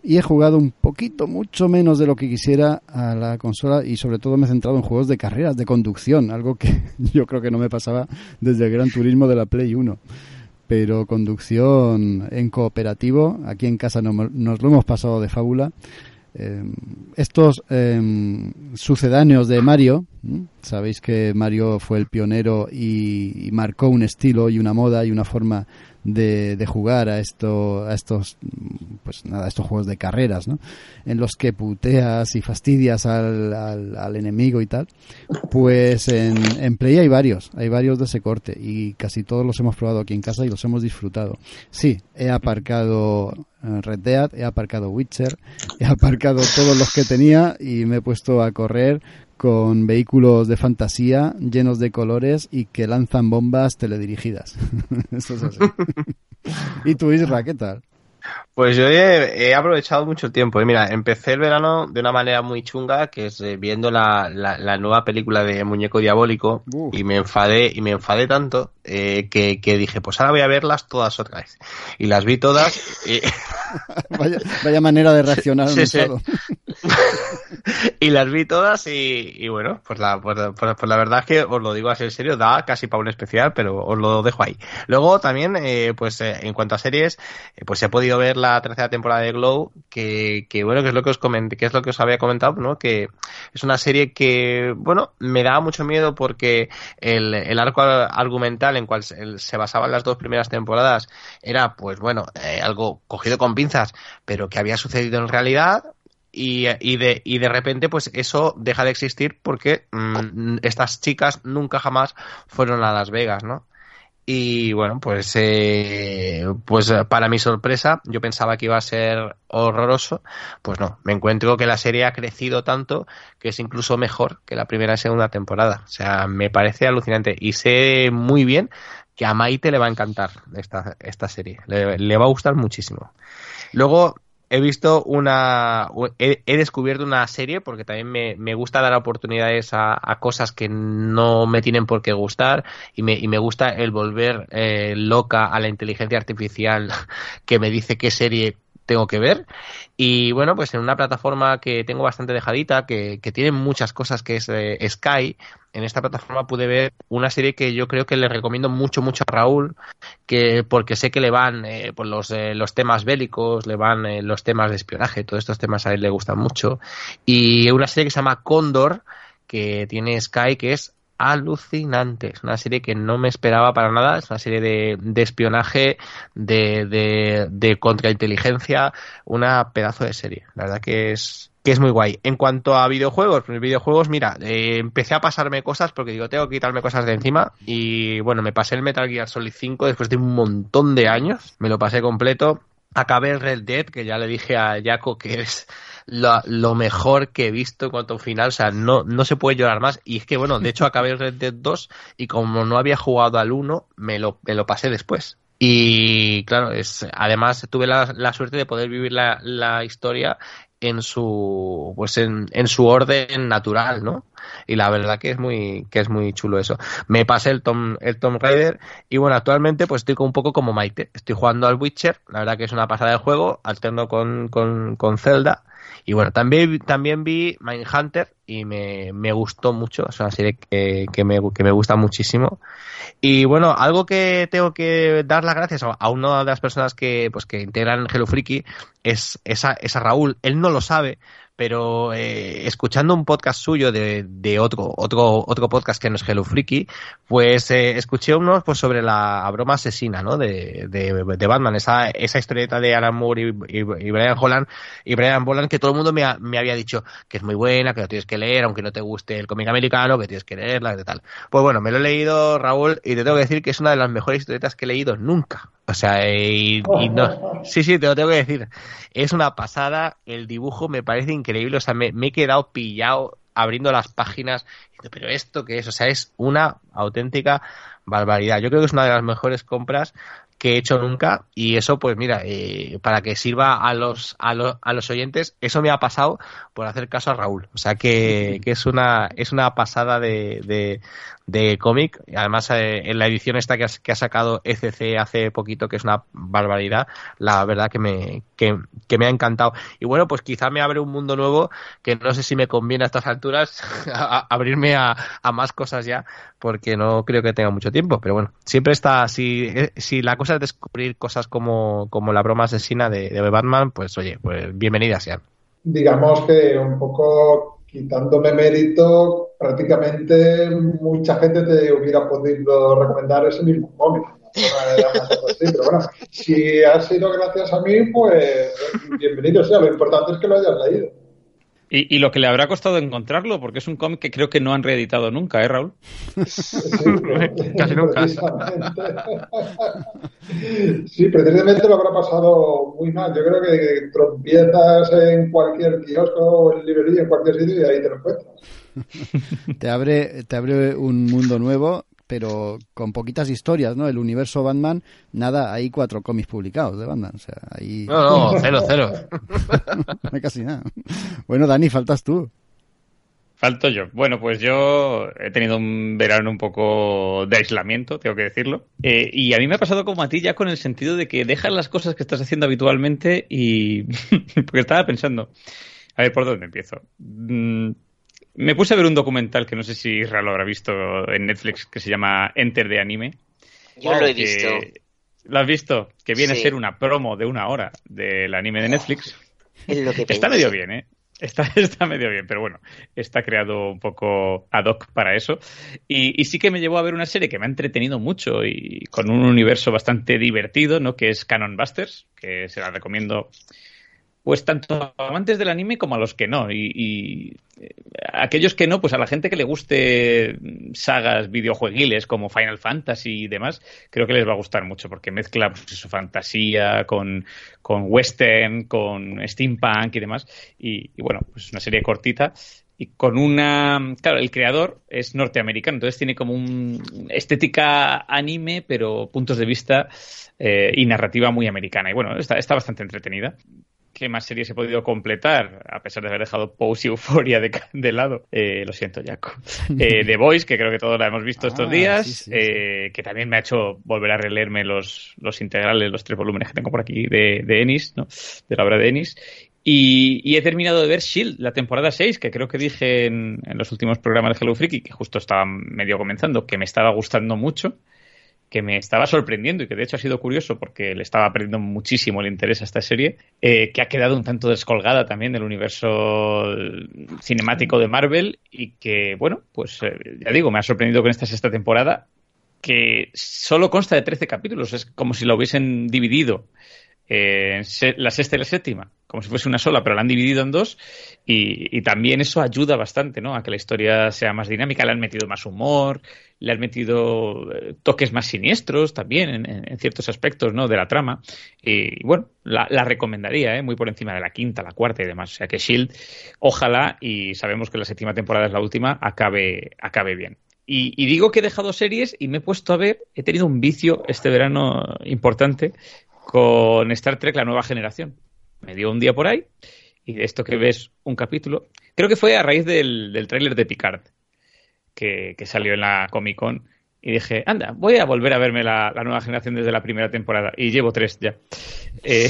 y he jugado un poquito, mucho menos de lo que quisiera a la consola y sobre todo me he centrado en juegos de carreras, de conducción, algo que yo creo que no me pasaba desde el Gran Turismo de la Play 1. Pero conducción en cooperativo, aquí en casa nos, lo hemos pasado de fábula. Eh, estos eh, sucedáneos de Mario, sabéis que Mario fue el pionero y marcó un estilo y una moda y una forma de, de jugar a esto a estos pues nada estos juegos de carreras ¿no? en los que puteas y fastidias al, al, enemigo y tal pues en, en Play hay varios hay varios de ese corte y casi todos los hemos probado aquí en casa y los hemos disfrutado sí he aparcado eh, Red Dead he aparcado Witcher he aparcado todos los que tenía y me he puesto a correr con vehículos de fantasía llenos de colores y que lanzan bombas teledirigidas. Eso es así. ¿Y tú, Isra, qué tal? Pues yo he, aprovechado mucho el tiempo. ¿eh? Mira, empecé el verano de una manera muy chunga, que es eh, viendo la, la, nueva película de Muñeco Diabólico y me enfadé y me enfadé tanto eh, que, dije, pues ahora voy a verlas todas otra vez. Y las vi todas. Y... vaya, manera de reaccionar. Sí, sí. y las vi todas y, bueno, pues la, pues, pues, pues, la verdad es que os lo digo así en serio, da casi para un especial, pero os lo dejo ahí. Luego también, pues en cuanto a series, pues he podido ver la tercera temporada de Glow, que, que bueno, que es lo que os comenté, que es lo que os había comentado, ¿no? Que es una serie que, bueno, me daba mucho miedo porque el, el arco argumental en cual se, basaban las dos primeras temporadas era, pues bueno, eh, algo cogido con pinzas, pero que había sucedido en realidad, y, de, y de repente pues eso deja de existir porque mm, estas chicas nunca jamás fueron a Las Vegas, ¿no? Y bueno, pues, eh, pues para mi sorpresa, yo pensaba que iba a ser horroroso. Pues no, me encuentro que la serie ha crecido tanto que es incluso mejor que la primera y segunda temporada. O sea, me parece alucinante. Y sé muy bien que a Maite le va a encantar esta, esta serie. Le, le va a gustar muchísimo. Luego, he visto una. He, descubierto una serie porque también me, me gusta dar oportunidades a, a, cosas que no me tienen por qué gustar y me, y me gusta el volver eh, loca a la inteligencia artificial que me dice qué serie tengo que ver. Y bueno, pues en una plataforma que tengo bastante dejadita, que, que tiene muchas cosas, que es eh, Sky, en esta plataforma pude ver una serie que yo creo que le recomiendo mucho, mucho a Raúl, que porque sé que le van eh, por los, eh, los temas bélicos, le van eh, los temas de espionaje, todos estos temas a él le gustan mucho. Y una serie que se llama Cóndor, que tiene Sky, que es alucinante. Es una serie que no me esperaba para nada. Es una serie de, de espionaje, de, de, de contrainteligencia, una pedazo de serie. La verdad que es, que es muy guay. En cuanto a videojuegos, pues videojuegos, mira, eh, empecé a pasarme cosas porque digo, tengo que quitarme cosas de encima y bueno, me pasé el Metal Gear Solid 5 después de un montón de años, me lo pasé completo. Acabé el Red Dead, que ya le dije a Jaco que es lo, mejor que he visto en cuanto a un final, o sea, no, no se puede llorar más. Y es que, bueno, de hecho acabé el Red Dead 2 y como no había jugado al 1, me lo, me lo pasé después. Y claro, es, además tuve la, la suerte de poder vivir la, la historia en su pues en, en, su orden natural, ¿no? Y la verdad que es muy que es muy chulo eso. Me pasé el Tom el Tom Raider y bueno, actualmente pues estoy un poco como Maite. Estoy jugando al Witcher, la verdad que es una pasada de juego, alterno con con, con Zelda y bueno, también también vi Mindhunter y me, me gustó mucho, es una serie que, me, que me gusta muchísimo. Y bueno, algo que tengo que dar las gracias a, una de las personas que, pues, que integran Hello Freaky es, es, a, es a Raúl. Él no lo sabe, pero eh, escuchando un podcast suyo de, de, otro, otro, otro podcast que no es Hello Freaky, pues eh, escuché uno pues, sobre la broma asesina ¿no? de, de, de Batman, esa, esa historieta de Alan Moore y, Brian Holland y Brian Boland que todo el mundo me, ha, me había dicho que es muy buena, que lo tienes que leer, aunque no te guste el cómic americano, que tienes que leerla, y tal. Pues bueno, me lo he leído, Raúl, y te tengo que decir que es una de las mejores historietas que he leído nunca. O sea, y, y no. Sí, sí, te lo tengo que decir. Es una pasada, el dibujo me parece increíble, o sea, me, me he quedado pillado abriendo las páginas, pero esto qué es, o sea, es una auténtica barbaridad. Yo creo que es una de las mejores compras que he hecho nunca. Y eso pues mira eh, para que sirva a los, a los a los oyentes eso me ha pasado por hacer caso a Raúl. O sea que, que es una es una pasada de, de, de cómic. Además eh, en la edición esta que ha, que ha, sacado ECC hace poquito que es una barbaridad la verdad que me que, que, me ha encantado. Y bueno pues quizá me abre un mundo nuevo que no sé si me conviene a estas alturas a, a abrirme a, a más cosas ya porque no creo que tenga mucho tiempo. Pero bueno siempre está si si la cosa descubrir cosas como, como la broma asesina de, Batman, pues oye, pues bienvenidas sean. Digamos que un poco quitándome mérito, prácticamente mucha gente te hubiera podido recomendar ese mismo cómic. Pero bueno, si ha sido gracias a mí, pues bienvenido sea. Lo importante es que lo hayas leído. Y, y, lo que le habrá costado encontrarlo, porque es un cómic que creo que no han reeditado nunca, ¿eh, Raúl? Sí, Casi nunca. Sí, precisamente lo habrá pasado muy mal. Yo creo que tropiezas en cualquier kiosco o en librería, en cualquier sitio y ahí te lo encuentras. te abre, te abre un mundo nuevo pero con poquitas historias, ¿no? El universo Batman, nada, hay cuatro cómics publicados de Batman, o sea, ahí... No, no, cero, cero. no hay casi nada. Bueno, Dani, faltas tú. Falto yo. Bueno, pues yo he tenido un verano un poco de aislamiento, tengo que decirlo. Eh, y a mí me ha pasado como a ti ya con el sentido de que dejas las cosas que estás haciendo habitualmente y... Porque estaba pensando... A ver, ¿por dónde empiezo? Me puse a ver un documental que no sé si Israel lo habrá visto en Netflix que se llama Enter de Anime. Yo lo he visto. ¿Lo has visto? Que viene sí. a ser una promo de una hora del anime de Netflix. Es lo que está medio bien, ¿eh? Está, está, medio bien, pero bueno, está creado un poco ad hoc para eso. Y, y, sí que me llevó a ver una serie que me ha entretenido mucho y con un universo bastante divertido, ¿no? Que es Canon Busters, que se la recomiendo pues tanto a amantes del anime como a los que no. Y, eh, aquellos que no, pues a la gente que le guste sagas videojueguiles como Final Fantasy y demás, creo que les va a gustar mucho porque mezcla pues, su fantasía con, con western, con steampunk y demás. Y, y bueno, pues una serie cortita y con una... Claro, el creador es norteamericano, entonces tiene como un estética anime, pero puntos de vista eh, y narrativa muy americana. Y bueno, está, está bastante entretenida. ¿Qué más series he podido completar? A pesar de haber dejado Pose y Euphoria de, lado. Eh, lo siento, Jaco. Eh, The Voice, que creo que todos la hemos visto estos Ah, días. sí, sí, eh, que también me ha hecho volver a releerme los, los integrales, los tres volúmenes que tengo por aquí de, de Ennis, ¿no? De la obra de Ennis. Y, y he terminado de ver Shield, la temporada 6, que creo que dije en, en los últimos programas de Hello Freaky, que justo estaba medio comenzando, que me estaba gustando mucho, que me estaba sorprendiendo y que de hecho ha sido curioso porque le estaba perdiendo muchísimo el interés a esta serie, eh, que ha quedado un tanto descolgada también del universo cinemático de Marvel y que, bueno, pues eh, ya digo, me ha sorprendido con esta sexta temporada que solo consta de 13 capítulos, es como si lo hubiesen dividido eh, la sexta y la séptima, como si fuese una sola, pero la han dividido en dos y, y también eso ayuda bastante ¿no? a que la historia sea más dinámica, le han metido más humor, le han metido eh, toques más siniestros también en, ciertos aspectos ¿no? de la trama y, bueno, la, recomendaría ¿eh? muy por encima de la quinta, la cuarta y demás, o sea que Shield, ojalá y sabemos que la séptima temporada es la última, acabe, acabe bien. Y, y digo que he dejado series y me he puesto a ver, he tenido un vicio este verano importante con Star Trek La Nueva Generación. Me dio un día por ahí y de esto que ves un capítulo, creo que fue a raíz del, del tráiler de Picard que, que salió en la Comic Con y dije, anda, voy a volver a verme la, nueva generación desde la primera temporada y llevo tres ya. Eh,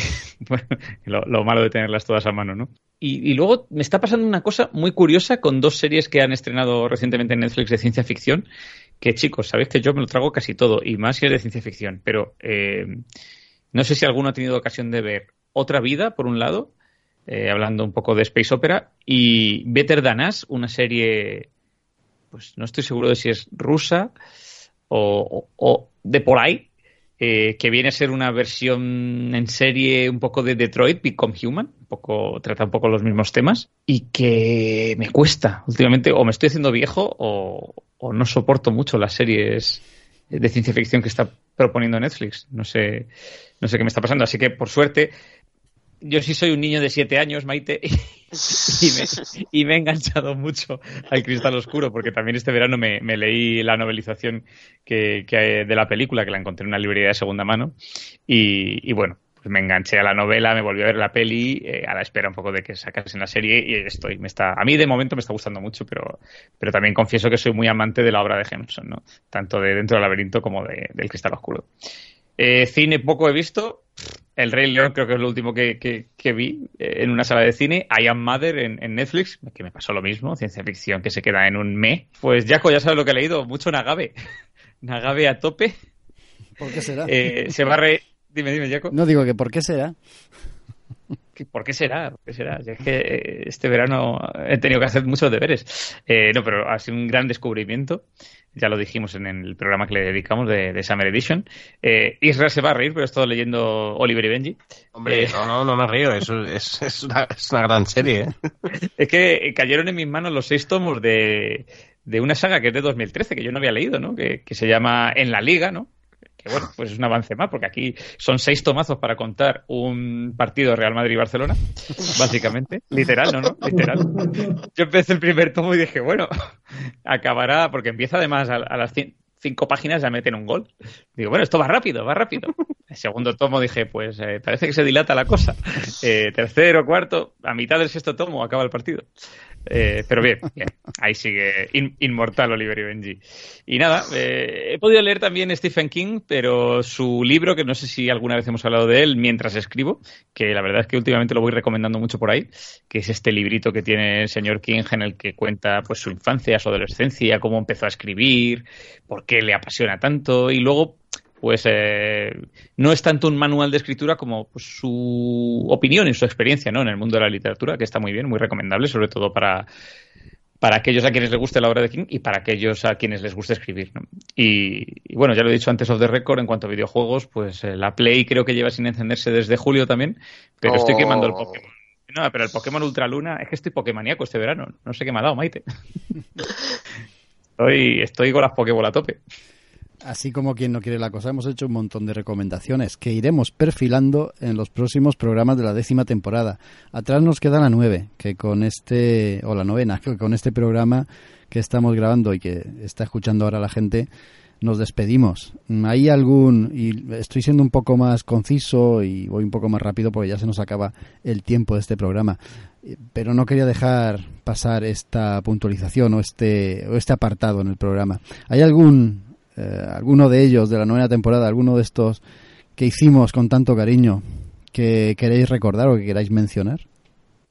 lo, lo malo de tenerlas todas a mano, ¿no? Y, y luego me está pasando una cosa muy curiosa con dos series que han estrenado recientemente en Netflix de ciencia ficción, que chicos, sabéis que yo me lo trago casi todo, y más si es de ciencia ficción, pero eh, no sé si alguno ha tenido ocasión de ver Otra Vida, por un lado, eh, hablando un poco de Space Opera, y Better Than Us, una serie, pues no estoy seguro de si es rusa o, de por ahí, eh, que viene a ser una versión en serie un poco de Detroit Become Human, un poco, trata un poco los mismos temas, y que me cuesta últimamente, o me estoy haciendo viejo, o, o no soporto mucho las series de ciencia ficción que está proponiendo Netflix. No sé, no sé qué me está pasando. Así que, por suerte, yo sí soy un niño de siete años, Maite, y me, y me he enganchado mucho al Cristal Oscuro, porque también este verano me, leí la novelización que, que de la película, que la encontré en una librería de segunda mano, y, bueno, pues me enganché a la novela, me volví a ver la peli, eh, a la espera un poco de que sacasen la serie, y estoy. Me está, a mí de momento me está gustando mucho, pero, pero también confieso que soy muy amante de la obra de Jameson, ¿no? Tanto de Dentro del laberinto como de, del Cristal Oscuro. Eh, cine poco he visto. El Rey León creo que es lo último que, que- que vi eh, en una sala de cine. I Am Mother en, en Netflix, que me pasó lo mismo. Ciencia ficción que se queda en un me. Pues Jaco, ya sabes lo que he leído. Mucho Nagabe. Nagabe a tope. ¿Por qué será? Eh, se va a re... Dime, dime, Jaco. No digo que por qué será. ¿Qué- ¿Por qué será? ¿Por qué será? Es que eh, este verano he tenido que hacer muchos deberes. Eh, no, pero ha sido un gran descubrimiento. Ya lo dijimos en el programa que le dedicamos de, de Summer Edition. Eh, Israel se va a reír, pero he estado leyendo Oliver y Benji. Hombre, Eh, no, no, no me río, eso es, es, una, es una gran serie. ¿eh? Es que cayeron en mis manos los seis tomos de, de una saga que es de 2013, que yo no había leído, ¿no? Que, que se llama En la Liga, ¿no? Que bueno, pues es un avance más, porque aquí son seis tomazos para contar un partido Real Madrid-Barcelona, básicamente. Literal, ¿no? ¿no? Literal. Yo empecé el primer tomo y dije, bueno, acabará, porque empieza además a, a las cin- cinco páginas ya meten un gol. Digo, bueno, esto va rápido, va rápido. El segundo tomo dije, pues eh, parece que se dilata la cosa. Eh, tercero, cuarto, a mitad del sexto tomo acaba el partido. Eh, pero bien, bien, ahí sigue in- inmortal Oliver y Benji. Y nada, eh, he podido leer también Stephen King, pero su libro, que no sé si alguna vez hemos hablado de él mientras escribo, que la verdad es que últimamente lo voy recomendando mucho por ahí, que es este librito que tiene el señor King en el que cuenta pues su infancia, su adolescencia, cómo empezó a escribir, por qué le apasiona tanto y luego pues eh, no es tanto un manual de escritura como pues, su opinión y su experiencia ¿no? en el mundo de la literatura, que está muy bien, muy recomendable, sobre todo para, para aquellos a quienes les guste la obra de King y para aquellos a quienes les guste escribir. ¿no? Y, y bueno, ya lo he dicho antes of the record, en cuanto a videojuegos, pues eh, la Play creo que lleva sin encenderse desde julio también, pero estoy Oh. quemando el Pokémon. No, pero el Pokémon Ultra Luna, es que estoy Pokémoníaco este verano. No sé qué me ha dado, Maite. estoy, estoy con las Pokéball a tope. Así como quien no quiere la cosa, hemos hecho un montón de recomendaciones que iremos perfilando en los próximos programas de la décima temporada. Atrás nos queda la nueve, que con este, o la novena, que con este programa que estamos grabando y que está escuchando ahora la gente, nos despedimos. ¿Hay algún, y estoy siendo un poco más conciso y voy un poco más rápido porque ya se nos acaba el tiempo de este programa, pero no quería dejar pasar esta puntualización o este, o este apartado en el programa. ¿Hay algún eh, alguno de ellos de la novena temporada, alguno de estos que hicimos con tanto cariño que queréis recordar o que queráis mencionar?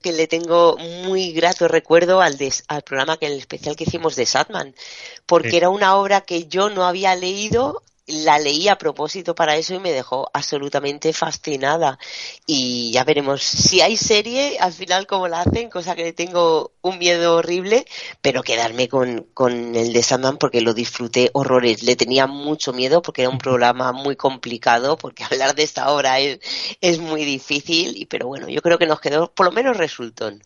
que le tengo muy grato recuerdo al, al programa que el especial que hicimos de Satman, porque era una obra que yo no había leído la leí a propósito para eso y me dejó absolutamente fascinada. Y ya veremos si hay serie, al final cómo la hacen, cosa que tengo un miedo horrible, pero quedarme con, con el de Sandman porque lo disfruté horrores. Le tenía mucho miedo porque era un programa muy complicado, porque hablar de esta obra es, es muy difícil, pero bueno, yo creo que nos quedó por lo menos resultón.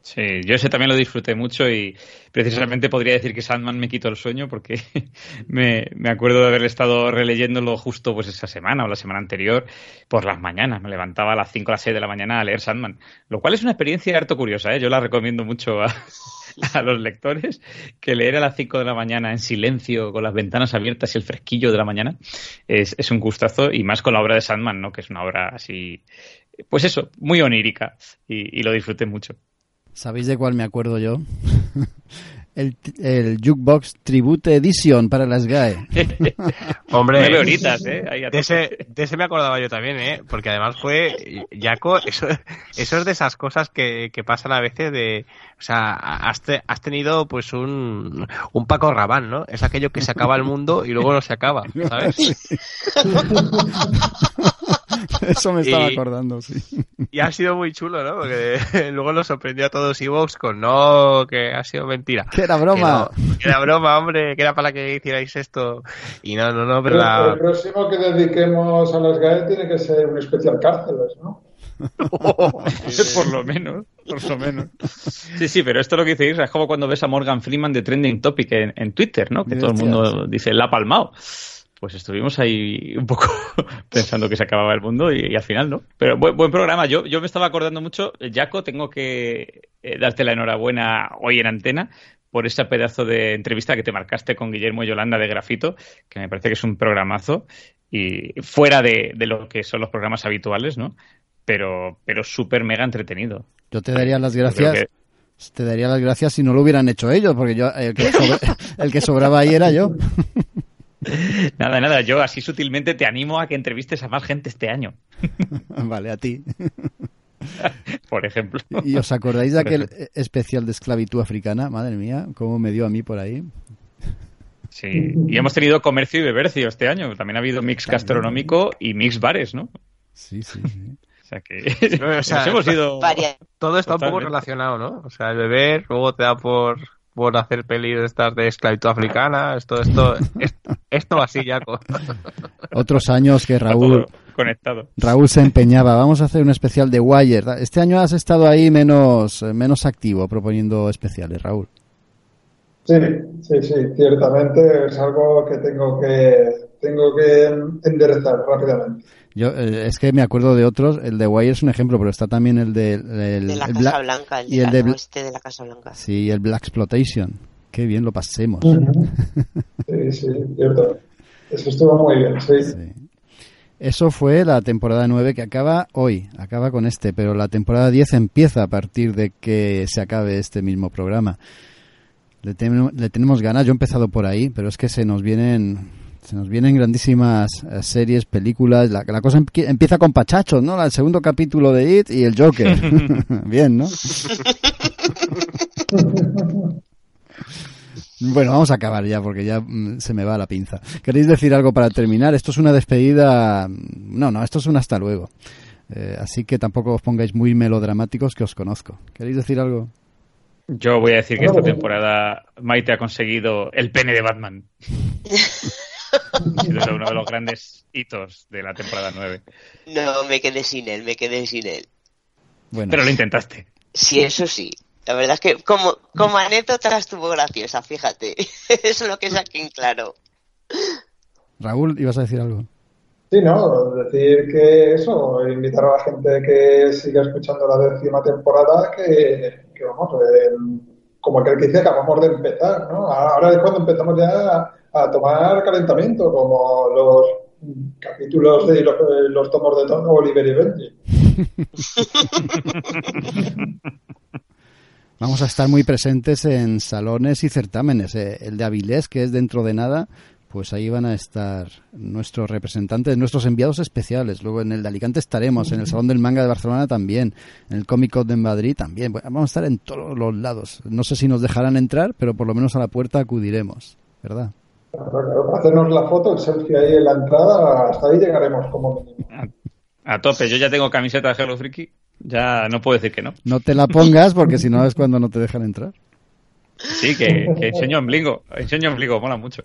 Sí, yo ese también lo disfruté mucho y precisamente podría decir que Sandman me quitó el sueño porque me, acuerdo de haber estado releyéndolo justo pues esa semana o la semana anterior por las mañanas. Me levantaba a las 5 o las 6 de la mañana a leer Sandman, lo cual es una experiencia harto curiosa. ¿eh? Yo la recomiendo mucho a, los lectores que leer a las 5 de la mañana en silencio, con las ventanas abiertas y el fresquillo de la mañana, es, es un gustazo y más con la obra de Sandman, ¿no? que es una obra así, pues eso, muy onírica y, y lo disfruté mucho. ¿Sabéis de cuál me acuerdo yo? el, el Jukebox Tribute Edition para las GAE. Hombre, ¿eh? de, ese, de ese me acordaba yo también, ¿eh? Porque además fue, Jaco, eso, eso es de esas cosas que, que pasan a veces de, o sea, has, has tenido pues un, un Paco Rabán, ¿no? Es aquello que se acaba el mundo y luego no se acaba, ¿sabes? Eso me estaba acordando, sí. Y ha sido muy chulo, ¿no? Porque luego lo sorprendió a todos Evox con no, que ha sido mentira. Que era broma. Que, era broma, hombre, que era para que hicierais esto. Y no, no, no, pero, El próximo que dediquemos a las GAE tiene que ser un especial cárceles, ¿no? por lo menos, por lo menos. Sí, sí, pero esto lo que dice es como cuando ves a Morgan Freeman de Trending Topic en, en Twitter, ¿no? Que todo el mundo dice, la ha palmado pues estuvimos ahí un poco pensando que se acababa el mundo y, al final no. Pero buen, programa. Yo, yo me estaba acordando mucho, Jaco, tengo que eh, darte la enhorabuena hoy en antena por ese pedazo de entrevista que te marcaste con Guillermo Yolanda de Grafito, que me parece que es un programazo y fuera de, lo que son los programas habituales, ¿no? Pero, pero súper mega entretenido. Yo te daría las gracias. Te daría las gracias si no lo hubieran hecho ellos, porque yo el que, el que sobraba ahí era yo. Nada, nada, yo así sutilmente te animo a que entrevistes a más gente este año. vale, a ti. por ejemplo. ¿Y os acordáis de aquel especial de esclavitud africana? Madre mía, cómo me dio a mí por ahí. Sí, y hemos tenido comercio y bebercio este año. También ha habido mix gastronómico y mix bares, ¿no? Sí, sí, sí. O sea que hemos ido... Todo está un poco relacionado, ¿no? O sea, el beber, luego te da por por hacer pelis de estas de esclavitud africana, esto, esto, esto, así ya. Otros años que Raúl conectado. Raúl se empeñaba. Vamos a hacer un especial de Wire. Este año has estado ahí menos, menos activo proponiendo especiales, Raúl. Sí, sí, sí, ciertamente es algo que tengo que tengo que enderezar rápidamente. Yo eh, es que me acuerdo de otros, el de Wire es un ejemplo, pero está también el de, de la Casa Blanca, el, y el de, de la Casa Blanca. Sí, el Black Exploitation. Qué bien lo pasemos. Sí, sí, cierto. Eso estuvo muy bien, sí. Eso fue la temporada 9 que acaba hoy, acaba con este, pero la temporada 10 empieza a partir de que se acabe este mismo programa. Le, le tenemos ganas, yo he empezado por ahí, pero es que se nos vienen se nos vienen grandísimas eh, series, películas. La, la cosa empieza con Pachachos, ¿no? El segundo capítulo de It y el Joker. Bien, ¿no? Bueno, vamos a acabar ya porque ya mm, se me va la pinza. ¿Queréis decir algo para terminar? Esto es una despedida. Mm, no, no, esto es un hasta luego. Eh, así que tampoco os pongáis muy melodramáticos que os conozco. ¿Queréis decir algo? Yo voy a decir que esta temporada Maite ha conseguido el pene de Batman. sido uno de los grandes hitos de la temporada 9. No, me quedé sin él, me quedé sin él. Bueno, Pero lo intentaste. Sí, eso sí. La verdad es que como, como anécdota estuvo graciosa, fíjate. Eso es lo que saqué en claro. Raúl, ibas a decir algo. Sí, no, decir que eso, invitar a la gente que siga escuchando la décima temporada, que, que vamos, eh, como aquel que dice, acabamos de empezar, ¿no? Ahora es cuando empezamos ya a, tomar calentamiento, como los capítulos de los, los tomos de tono Oliver y Benji. Vamos a estar muy presentes en salones y certámenes. eh. El de Avilés, que es dentro de nada, pues ahí van a estar nuestros representantes, nuestros enviados especiales. Luego en el de Alicante estaremos, en el Salón del Manga de Barcelona también, en el Comic Con de Madrid también. Bueno, Vamos a estar en todos los lados. No sé si nos dejarán entrar, pero por lo menos a la puerta acudiremos, ¿verdad? Hacernos la foto, el selfie ahí en la entrada, hasta ahí llegaremos como mínimo. A tope, yo ya tengo camiseta de Hello Freaky, ya no puedo decir que no. No te la pongas porque si no es cuando no te dejan entrar. Sí, que, que enseño ombligo, enseño ombligo, mola mucho.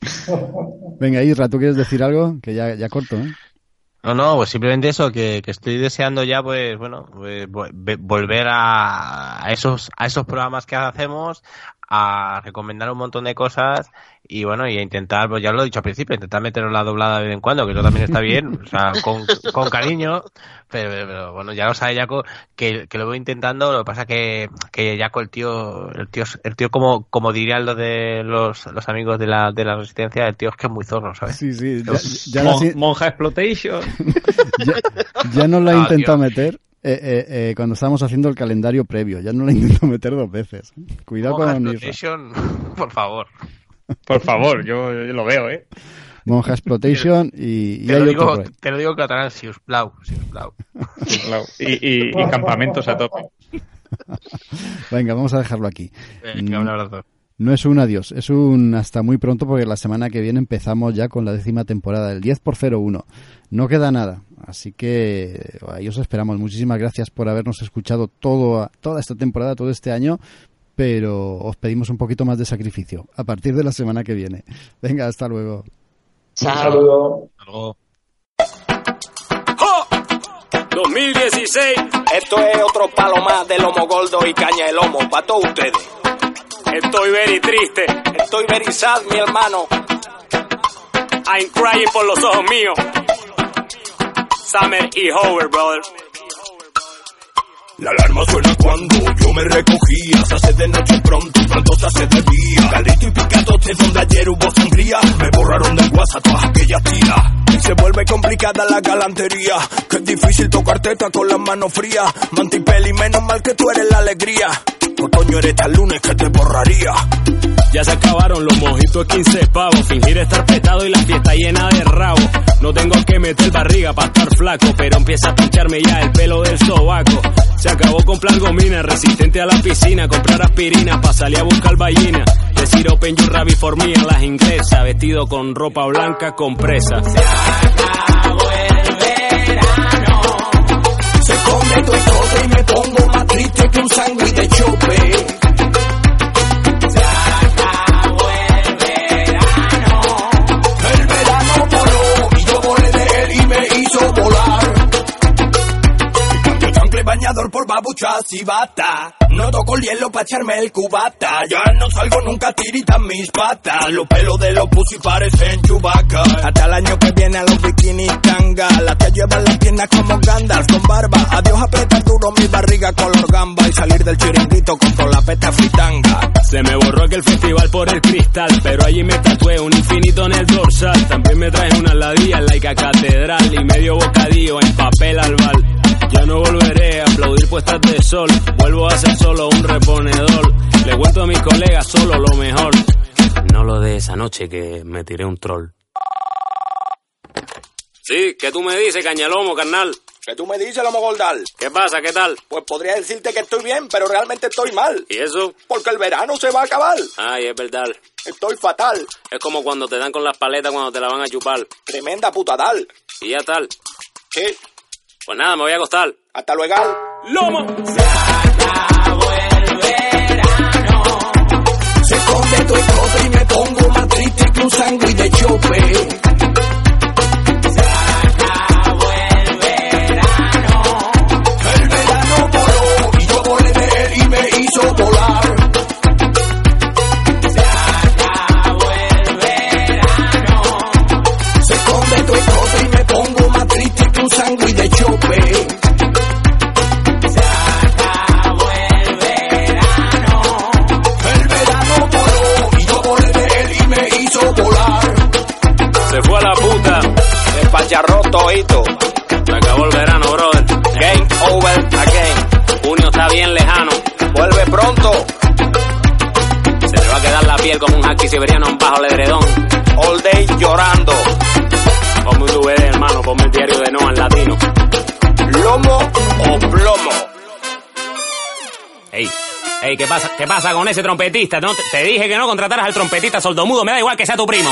Venga, Isra, ¿tú quieres decir algo? Que ya, ya corto, ¿eh? No, no, pues simplemente eso, que, que estoy deseando ya, pues, bueno, pues, vo- ve- volver a esos, a esos programas que hacemos, a recomendar un montón de cosas y bueno, y a intentar, pues ya lo he dicho al principio, intentar meteros la doblada de vez en cuando, que eso también está bien, o sea, con, con cariño, pero, pero bueno, ya lo sabe Jaco, que, que lo voy intentando, lo que pasa que, que Jaco, el tío, el tío, el tío como, como dirían los de los, los amigos de la, de la resistencia, el tío es que es muy zorro, ¿sabes? Sí, sí, ya, ya, la- Mon- Monja Exploitation. ya, ya nos lo ha Ah, intentado tío. meter eh, eh, eh, cuando estábamos haciendo el calendario previo. Ya no lo ha intentado meter dos veces. Cuidado con. Exploitation, por favor. Por favor, yo, yo lo veo, ¿eh? Monja Exploitation y, y Te lo, otro digo, ahí. te lo digo en catalán, si us plau, si us plau. Claro. Y, y- y campamentos a tope. Venga, vamos a dejarlo aquí. Venga, un abrazo. No es un adiós, es un hasta muy pronto porque la semana que viene empezamos ya con la décima temporada, el 10 por 01. No queda nada, así que ahí os esperamos. Muchísimas gracias por habernos escuchado todo, toda esta temporada, todo este año, pero os pedimos un poquito más de sacrificio a partir de la semana que viene. Venga, hasta luego. Chao. saludo. Hasta luego. 2016. Esto es otro palo más de lomo gordo y caña de lomo para todos ustedes. Estoy very triste. Estoy very sad, mi hermano. I'm crying por los ojos míos. Summer y Howard, brother. La alarma suena cuando yo me recogía. Se hace de noche pronto y pronto se hace de día. Caldito y picatote donde ayer hubo sangría. Me borraron del WhatsApp todas aquellas tiras. Y se vuelve complicada la galantería. Que es difícil tocar teta con las manos frías. Mantipeli, menos mal que tú eres la alegría. Otoño eres tal lunes que te borraría. Ya se acabaron los mojitos 15 pavos. Fingir estar petado y la fiesta llena de rabo. No tengo que meter barriga para estar flaco, pero empieza a pincharme ya el pelo del sobaco. Se acabó comprar gomina, resistente a la piscina. Comprar aspirina para salir a buscar ballena. Decir open your rabbit for me en las inglesas. Vestido con ropa blanca compresa. Se come todo todo y me pongo triste que un sándwich de chope. Por babuchas y bata. No toco el hielo pa' echarme el cubata. Ya no salgo nunca tiritan mis patas. Los pelos de los pussy parecen chubaca. Hasta el año que viene a los bikinis tanga. Las que llevan las piernas como Gandalf con barba. Adiós apretar duro mi barriga color gamba. Y salir del chiringuito con toda la pesta fritanga. Se me borró aquel festival por el cristal, pero allí me tatué un infinito en el dorsal. También me traje una ladilla laica catedral y medio bocadillo en papel albal. Ya no volveré a aplaudir puestas de sol, vuelvo a ser solo un reponedor. Le cuento a mis colegas solo lo mejor. No lo de esa noche que me tiré un troll. Sí, ¿qué tú me dices, cañalomo, carnal? ¿Qué tú me dices, Lomo Goldal? ¿Qué pasa? ¿Qué tal? Pues podría decirte que estoy bien, pero realmente estoy mal. ¿Y eso? Porque el verano se va a acabar. Ay, es verdad. Estoy fatal. Es como cuando te dan con las paletas cuando te la van a chupar. Tremenda putadal. Y ya tal. Sí. Pues nada, me voy a acostar. Hasta luego. ¡Lomo! Se come todo todo y me pongo más triste que un sándwich de chope. Todito. Se acabó el verano, brother. Game over again. Junio está bien lejano. Vuelve pronto. Se te va a quedar la piel como un haki siberiano bajo el edredón. All day llorando. Ponme un DVD, hermano. Ponme el diario de Noah en latino. Lomo o plomo. Ey, ey, ¿qué pasa, ¿qué pasa con ese trompetista? No, te, te dije que no contrataras al trompetista sordomudo. Me da igual que sea tu primo.